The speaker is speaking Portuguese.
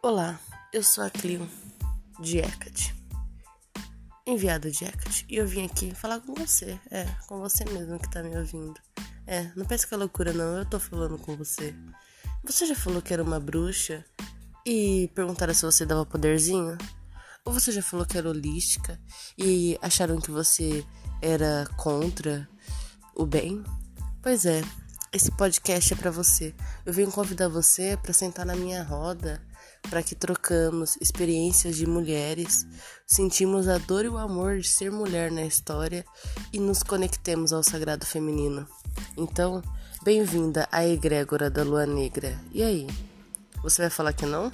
Olá, eu sou a Clio de Hecate, enviada de Hecate, e eu vim aqui falar com você, é, com você mesmo que tá me ouvindo. É, não pense que é loucura não, eu tô falando com você. Você já falou que era uma bruxa e perguntaram se você dava poderzinho? Ou você já falou que era holística e acharam que você era contra o bem? Pois é, esse podcast é para você. Eu venho convidar você para sentar na minha roda, para que trocamos experiências de mulheres, sentimos a dor e o amor de ser mulher na história e nos conectemos ao sagrado feminino. Então, bem-vinda à egrégora da lua negra. E aí? Você vai falar que não?